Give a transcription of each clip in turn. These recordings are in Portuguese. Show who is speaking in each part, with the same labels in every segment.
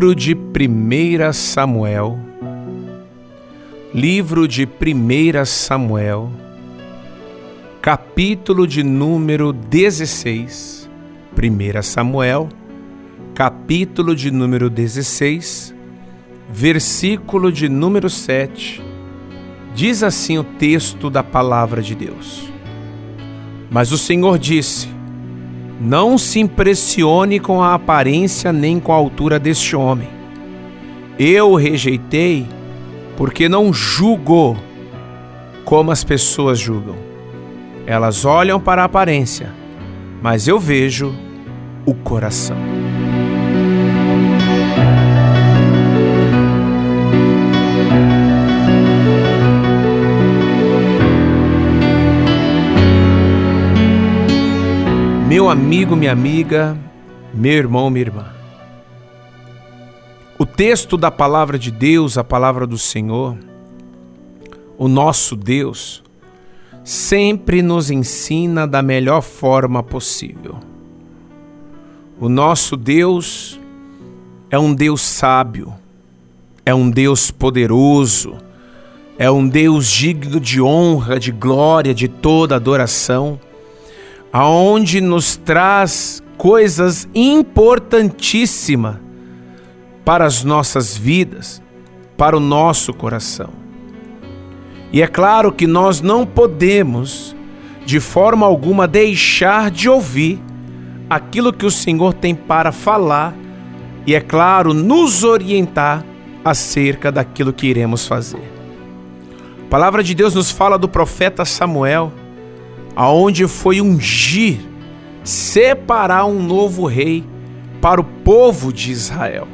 Speaker 1: Livro de 1 Samuel, livro de 1 Samuel, capítulo de número 16. 1 Samuel, capítulo de número 16, versículo de número 7. Diz assim o texto da palavra de Deus. Mas o Senhor disse: não se impressione com a aparência nem com a altura deste homem. Eu o rejeitei porque não julgo como as pessoas julgam. Elas olham para a aparência, mas eu vejo o coração. Meu amigo, minha amiga, meu irmão, minha irmã. O texto da palavra de Deus, a palavra do Senhor, o nosso Deus, sempre nos ensina da melhor forma possível. O nosso Deus é um Deus sábio, é um Deus poderoso, é um Deus digno de honra, de glória, de toda adoração aonde nos traz coisas importantíssimas para as nossas vidas, para o nosso coração. E é claro que nós não podemos, de forma alguma, deixar de ouvir aquilo que o Senhor tem para falar e, é claro, nos orientar acerca daquilo que iremos fazer. A palavra de Deus nos fala do profeta Samuel aonde foi ungir, separar um novo rei para o povo de Israel.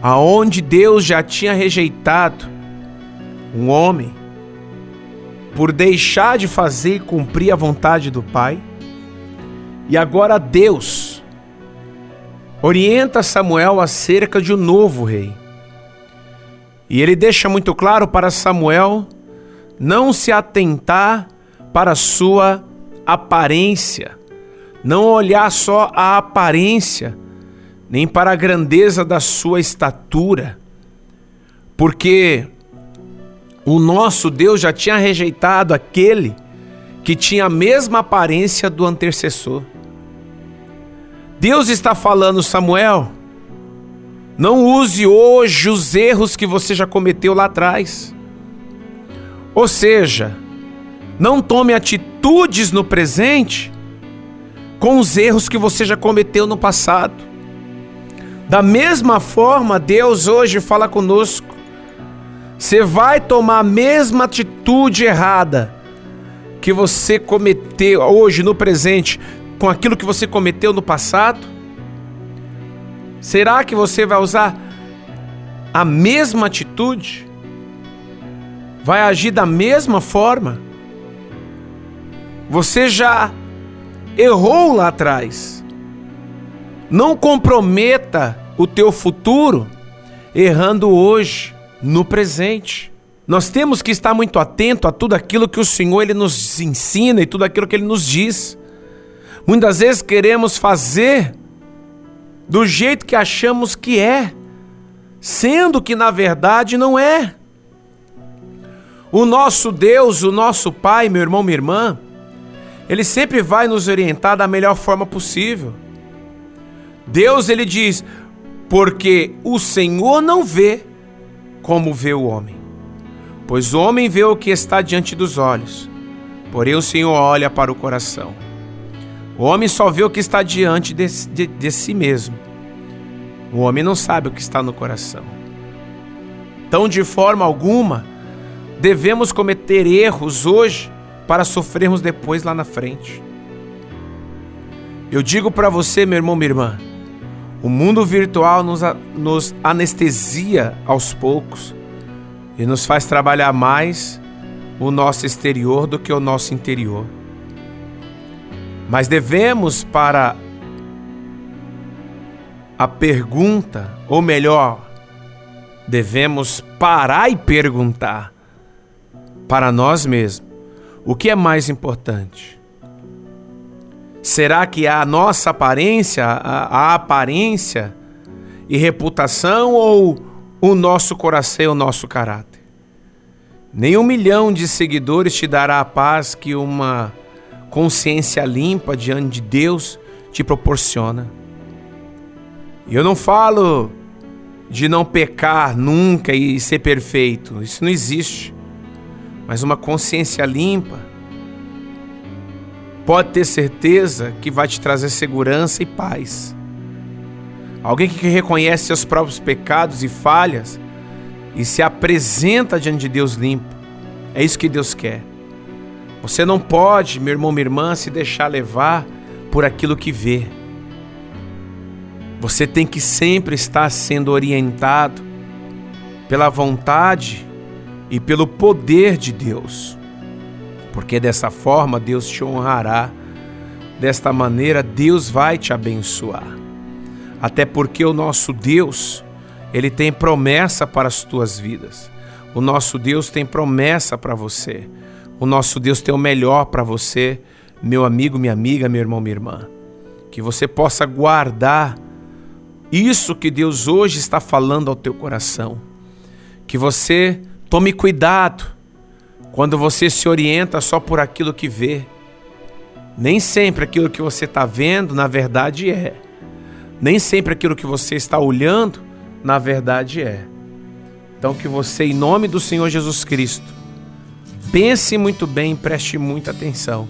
Speaker 1: Aonde Deus já tinha rejeitado um homem por deixar de fazer e cumprir a vontade do Pai. E agora Deus orienta Samuel acerca de um novo rei. E ele deixa muito claro para Samuel não se atentar para sua aparência, não olhar só a aparência, nem para a grandeza da sua estatura, porque o nosso Deus já tinha rejeitado aquele que tinha a mesma aparência do antecessor. Deus está falando, Samuel, não use hoje os erros que você já cometeu lá atrás. Ou seja, não tome atitudes no presente com os erros que você já cometeu no passado. Da mesma forma, Deus hoje fala conosco. Você vai tomar a mesma atitude errada que você cometeu hoje no presente com aquilo que você cometeu no passado? Será que você vai usar a mesma atitude? Vai agir da mesma forma? Você já errou lá atrás. Não comprometa o teu futuro errando hoje, no presente. Nós temos que estar muito atento a tudo aquilo que o Senhor ele nos ensina e tudo aquilo que ele nos diz. Muitas vezes queremos fazer do jeito que achamos que é, sendo que na verdade não é. O nosso Deus, o nosso Pai, meu irmão, minha irmã, ele sempre vai nos orientar da melhor forma possível. Deus ele diz: "Porque o Senhor não vê como vê o homem, pois o homem vê o que está diante dos olhos, porém o Senhor olha para o coração. O homem só vê o que está diante de, de, de si mesmo. O homem não sabe o que está no coração. Então, de forma alguma, devemos cometer erros hoje para sofrermos depois lá na frente. Eu digo para você, meu irmão, minha irmã, o mundo virtual nos, nos anestesia aos poucos e nos faz trabalhar mais o nosso exterior do que o nosso interior. Mas devemos para a pergunta, ou melhor, devemos parar e perguntar para nós mesmos o que é mais importante? Será que a nossa aparência, a, a aparência e reputação ou o nosso coração e o nosso caráter? Nem um milhão de seguidores te dará a paz que uma consciência limpa diante de Deus te proporciona. E eu não falo de não pecar nunca e ser perfeito, isso não existe. Mas uma consciência limpa pode ter certeza que vai te trazer segurança e paz. Alguém que reconhece seus próprios pecados e falhas e se apresenta diante de Deus limpo. É isso que Deus quer. Você não pode, meu irmão, minha irmã, se deixar levar por aquilo que vê. Você tem que sempre estar sendo orientado pela vontade e pelo poder de Deus. Porque dessa forma Deus te honrará, desta maneira Deus vai te abençoar. Até porque o nosso Deus, ele tem promessa para as tuas vidas. O nosso Deus tem promessa para você. O nosso Deus tem o melhor para você, meu amigo, minha amiga, meu irmão, minha irmã. Que você possa guardar isso que Deus hoje está falando ao teu coração. Que você tome cuidado quando você se orienta só por aquilo que vê. Nem sempre aquilo que você está vendo, na verdade, é. Nem sempre aquilo que você está olhando, na verdade, é. Então, que você, em nome do Senhor Jesus Cristo, Pense muito bem, preste muita atenção.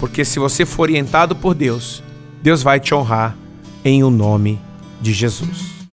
Speaker 1: Porque se você for orientado por Deus, Deus vai te honrar em o nome de Jesus.